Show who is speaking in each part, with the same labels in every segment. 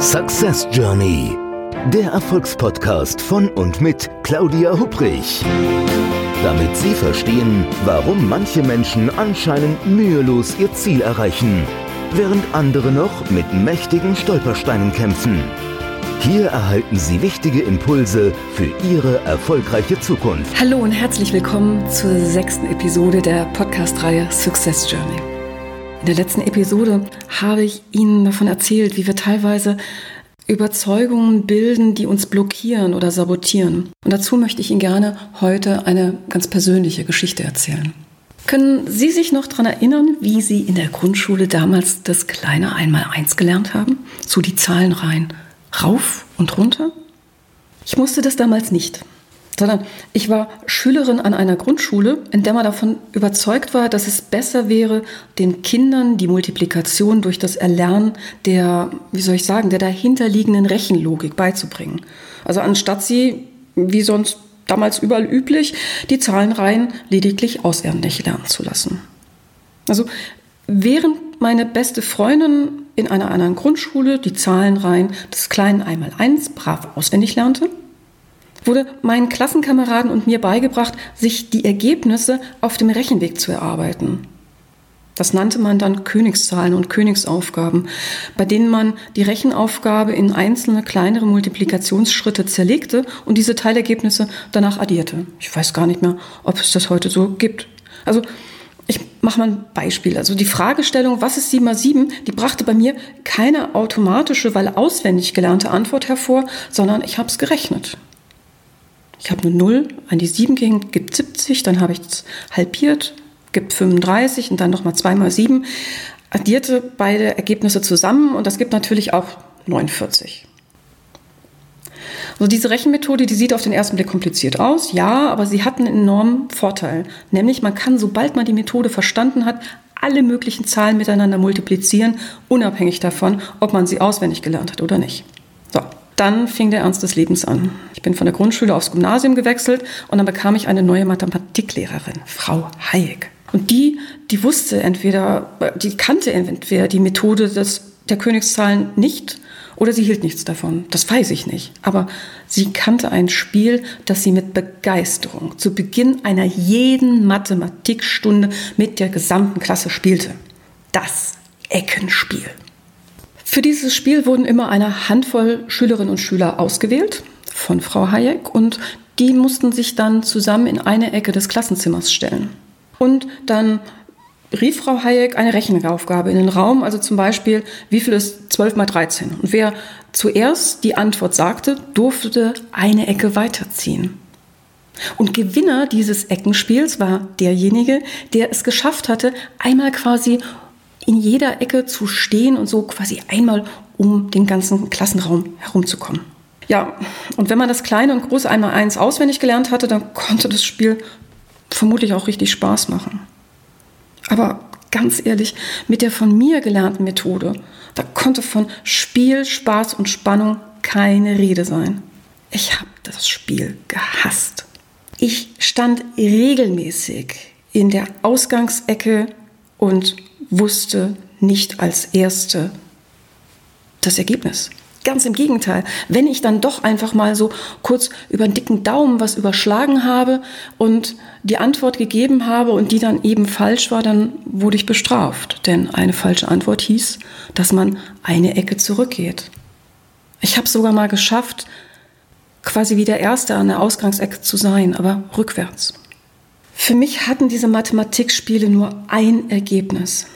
Speaker 1: Success Journey, der Erfolgspodcast von und mit Claudia Hubrich. Damit Sie verstehen, warum manche Menschen anscheinend mühelos ihr Ziel erreichen, während andere noch mit mächtigen Stolpersteinen kämpfen. Hier erhalten Sie wichtige Impulse für Ihre erfolgreiche Zukunft.
Speaker 2: Hallo und herzlich willkommen zur sechsten Episode der Podcast-Reihe Success Journey. In der letzten Episode habe ich Ihnen davon erzählt, wie wir teilweise Überzeugungen bilden, die uns blockieren oder sabotieren. Und dazu möchte ich Ihnen gerne heute eine ganz persönliche Geschichte erzählen. Können Sie sich noch daran erinnern, wie Sie in der Grundschule damals das kleine Einmaleins gelernt haben? So die Zahlenreihen rauf und runter? Ich musste das damals nicht sondern ich war Schülerin an einer Grundschule, in der man davon überzeugt war, dass es besser wäre, den Kindern die Multiplikation durch das Erlernen der, wie soll ich sagen, der dahinterliegenden Rechenlogik beizubringen. Also anstatt sie, wie sonst damals überall üblich, die Zahlenreihen lediglich auswendig lernen zu lassen. Also während meine beste Freundin in einer anderen Grundschule die Zahlenreihen des kleinen Einmaleins brav auswendig lernte, wurde meinen Klassenkameraden und mir beigebracht, sich die Ergebnisse auf dem Rechenweg zu erarbeiten. Das nannte man dann Königszahlen und Königsaufgaben, bei denen man die Rechenaufgabe in einzelne kleinere Multiplikationsschritte zerlegte und diese Teilergebnisse danach addierte. Ich weiß gar nicht mehr, ob es das heute so gibt. Also ich mache mal ein Beispiel. Also die Fragestellung, was ist 7 mal 7, die brachte bei mir keine automatische, weil auswendig gelernte Antwort hervor, sondern ich habe es gerechnet. Ich habe eine 0 an die 7 gehängt, gibt 70, dann habe ich es halbiert, gibt 35 und dann nochmal 2 mal 7. Addierte beide Ergebnisse zusammen und das gibt natürlich auch 49. Also diese Rechenmethode, die sieht auf den ersten Blick kompliziert aus, ja, aber sie hat einen enormen Vorteil. Nämlich man kann, sobald man die Methode verstanden hat, alle möglichen Zahlen miteinander multiplizieren, unabhängig davon, ob man sie auswendig gelernt hat oder nicht. Dann fing der Ernst des Lebens an. Ich bin von der Grundschule aufs Gymnasium gewechselt und dann bekam ich eine neue Mathematiklehrerin, Frau Hayek. Und die, die wusste entweder, die kannte entweder die Methode des, der Königszahlen nicht oder sie hielt nichts davon. Das weiß ich nicht. Aber sie kannte ein Spiel, das sie mit Begeisterung zu Beginn einer jeden Mathematikstunde mit der gesamten Klasse spielte. Das Eckenspiel. Für dieses Spiel wurden immer eine Handvoll Schülerinnen und Schüler ausgewählt von Frau Hayek und die mussten sich dann zusammen in eine Ecke des Klassenzimmers stellen. Und dann rief Frau Hayek eine Rechenaufgabe in den Raum, also zum Beispiel, wie viel ist 12 mal 13? Und wer zuerst die Antwort sagte, durfte eine Ecke weiterziehen. Und Gewinner dieses Eckenspiels war derjenige, der es geschafft hatte, einmal quasi in jeder Ecke zu stehen und so quasi einmal um den ganzen Klassenraum herumzukommen. Ja, und wenn man das kleine und große einmal eins auswendig gelernt hatte, dann konnte das Spiel vermutlich auch richtig Spaß machen. Aber ganz ehrlich, mit der von mir gelernten Methode, da konnte von Spiel, Spaß und Spannung keine Rede sein. Ich habe das Spiel gehasst. Ich stand regelmäßig in der Ausgangsecke und wusste nicht als Erste das Ergebnis. Ganz im Gegenteil, wenn ich dann doch einfach mal so kurz über den dicken Daumen was überschlagen habe und die Antwort gegeben habe und die dann eben falsch war, dann wurde ich bestraft. Denn eine falsche Antwort hieß, dass man eine Ecke zurückgeht. Ich habe sogar mal geschafft, quasi wie der Erste an der Ausgangsecke zu sein, aber rückwärts. Für mich hatten diese Mathematikspiele nur ein Ergebnis.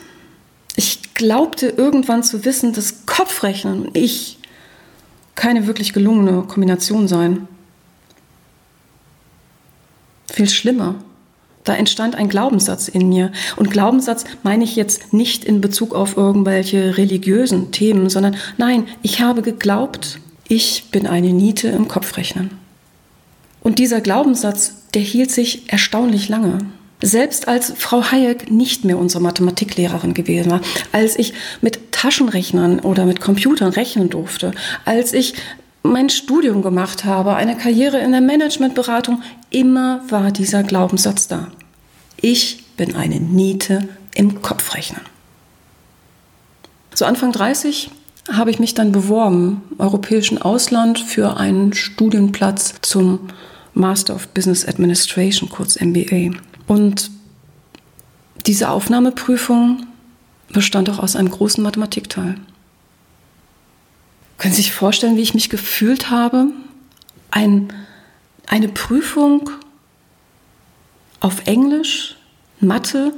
Speaker 2: Ich glaubte irgendwann zu wissen, dass Kopfrechnen und ich keine wirklich gelungene Kombination seien. Viel schlimmer. Da entstand ein Glaubenssatz in mir. Und Glaubenssatz meine ich jetzt nicht in Bezug auf irgendwelche religiösen Themen, sondern nein, ich habe geglaubt, ich bin eine Niete im Kopfrechnen. Und dieser Glaubenssatz, der hielt sich erstaunlich lange. Selbst als Frau Hayek nicht mehr unsere Mathematiklehrerin gewesen war, als ich mit Taschenrechnern oder mit Computern rechnen durfte, als ich mein Studium gemacht habe, eine Karriere in der Managementberatung, immer war dieser Glaubenssatz da. Ich bin eine Niete im Kopfrechnen. So Anfang 30 habe ich mich dann beworben, im europäischen Ausland, für einen Studienplatz zum Master of Business Administration, kurz MBA. Und diese Aufnahmeprüfung bestand auch aus einem großen Mathematikteil. Können Sie sich vorstellen, wie ich mich gefühlt habe? Ein, eine Prüfung auf Englisch, Mathe,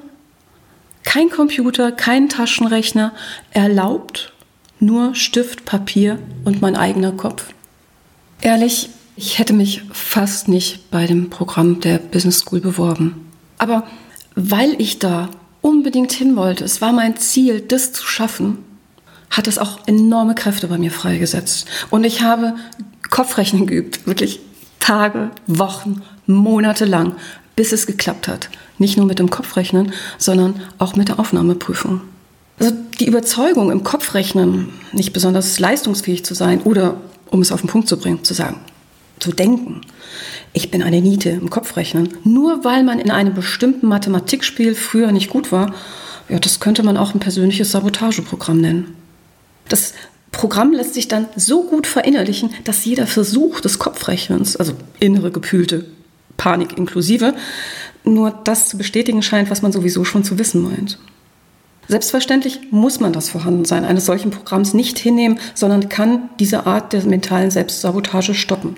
Speaker 2: kein Computer, kein Taschenrechner, erlaubt nur Stift, Papier und mein eigener Kopf. Ehrlich, ich hätte mich fast nicht bei dem Programm der Business School beworben. Aber weil ich da unbedingt hin wollte, es war mein Ziel, das zu schaffen, hat es auch enorme Kräfte bei mir freigesetzt. Und ich habe Kopfrechnen geübt, wirklich Tage, Wochen, Monate lang, bis es geklappt hat. Nicht nur mit dem Kopfrechnen, sondern auch mit der Aufnahmeprüfung. Also die Überzeugung im Kopfrechnen, nicht besonders leistungsfähig zu sein oder, um es auf den Punkt zu bringen, zu sagen, zu denken, ich bin eine Niete im Kopfrechnen, nur weil man in einem bestimmten Mathematikspiel früher nicht gut war, ja, das könnte man auch ein persönliches Sabotageprogramm nennen. Das Programm lässt sich dann so gut verinnerlichen, dass jeder Versuch des Kopfrechnens, also innere gepühlte Panik inklusive, nur das zu bestätigen scheint, was man sowieso schon zu wissen meint. Selbstverständlich muss man das Vorhandensein eines solchen Programms nicht hinnehmen, sondern kann diese Art der mentalen Selbstsabotage stoppen.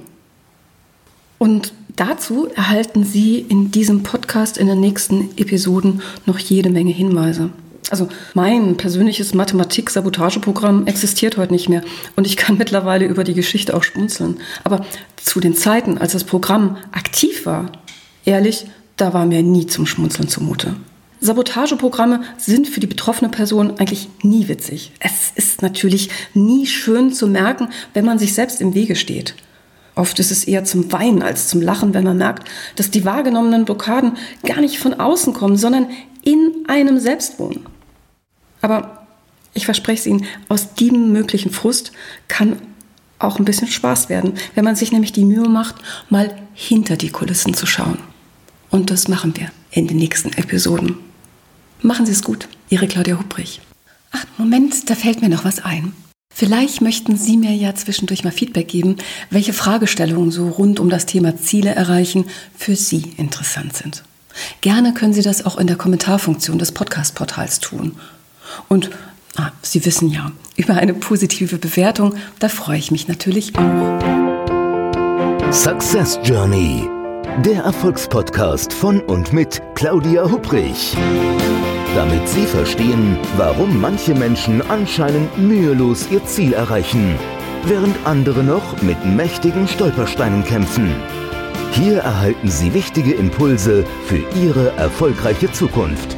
Speaker 2: Und dazu erhalten Sie in diesem Podcast in den nächsten Episoden noch jede Menge Hinweise. Also mein persönliches Mathematik-Sabotageprogramm existiert heute nicht mehr und ich kann mittlerweile über die Geschichte auch schmunzeln. Aber zu den Zeiten, als das Programm aktiv war, ehrlich, da war mir nie zum Schmunzeln zumute. Sabotageprogramme sind für die betroffene Person eigentlich nie witzig. Es ist natürlich nie schön zu merken, wenn man sich selbst im Wege steht. Oft ist es eher zum Weinen als zum Lachen, wenn man merkt, dass die wahrgenommenen Blockaden gar nicht von außen kommen, sondern in einem selbst wohnen. Aber ich verspreche es Ihnen, aus diesem möglichen Frust kann auch ein bisschen Spaß werden, wenn man sich nämlich die Mühe macht, mal hinter die Kulissen zu schauen. Und das machen wir in den nächsten Episoden. Machen Sie es gut, Ihre Claudia Hubrich. Ach, Moment, da fällt mir noch was ein. Vielleicht möchten Sie mir ja zwischendurch mal Feedback geben, welche Fragestellungen so rund um das Thema Ziele erreichen für Sie interessant sind. Gerne können Sie das auch in der Kommentarfunktion des Podcast-Portals tun. Und ah, Sie wissen ja, über eine positive Bewertung, da freue ich mich natürlich auch.
Speaker 1: Success Journey der Erfolgspodcast von und mit Claudia Hubrich. Damit Sie verstehen, warum manche Menschen anscheinend mühelos ihr Ziel erreichen, während andere noch mit mächtigen Stolpersteinen kämpfen. Hier erhalten Sie wichtige Impulse für Ihre erfolgreiche Zukunft.